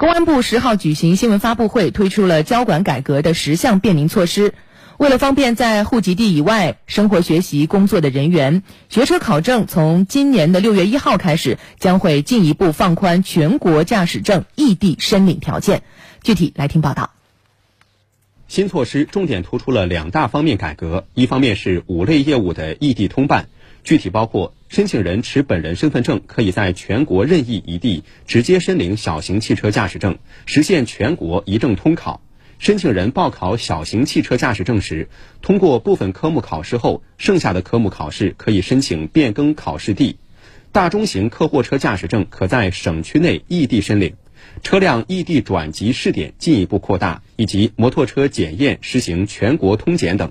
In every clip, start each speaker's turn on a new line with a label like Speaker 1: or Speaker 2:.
Speaker 1: 公安部十号举行新闻发布会，推出了交管改革的十项便民措施。为了方便在户籍地以外生活、学习、工作的人员，学车考证从今年的六月一号开始，将会进一步放宽全国驾驶证异地申领条件。具体来听报道。
Speaker 2: 新措施重点突出了两大方面改革，一方面是五类业务的异地通办，具体包括申请人持本人身份证，可以在全国任意一地直接申领小型汽车驾驶证，实现全国一证通考。申请人报考小型汽车驾驶证时，通过部分科目考试后，剩下的科目考试可以申请变更考试地。大中型客货车驾驶证可在省区内异地申领，车辆异地转籍试点进一步扩大，以及摩托车检验实行全国通检等。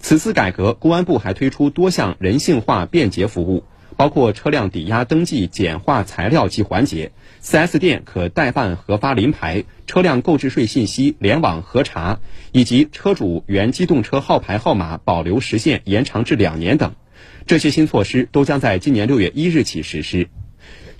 Speaker 2: 此次改革，公安部还推出多项人性化便捷服务。包括车辆抵押登记简化材料及环节，4S 店可代办核发临牌，车辆购置税信息联网核查，以及车主原机动车号牌号码保留时限延长至两年等，这些新措施都将在今年六月一日起实施。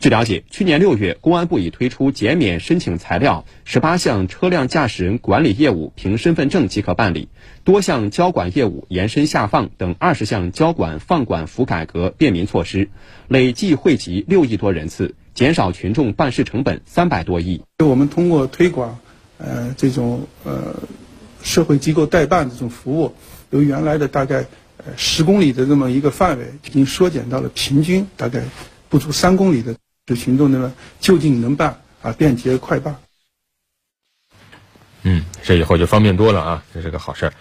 Speaker 2: 据了解，去年六月，公安部已推出减免申请材料十八项车辆驾驶人管理业务，凭身份证即可办理；多项交管业务延伸下放等二十项交管放管服改革便民措施，累计惠及六亿多人次，减少群众办事成本三百多亿。
Speaker 3: 我们通过推广，呃，这种呃社会机构代办这种服务，由原来的大概呃十公里的这么一个范围，已经缩减到了平均大概不足三公里的。这群众呢就近能办啊，便捷快办。
Speaker 4: 嗯，这以后就方便多了啊，这是个好事儿。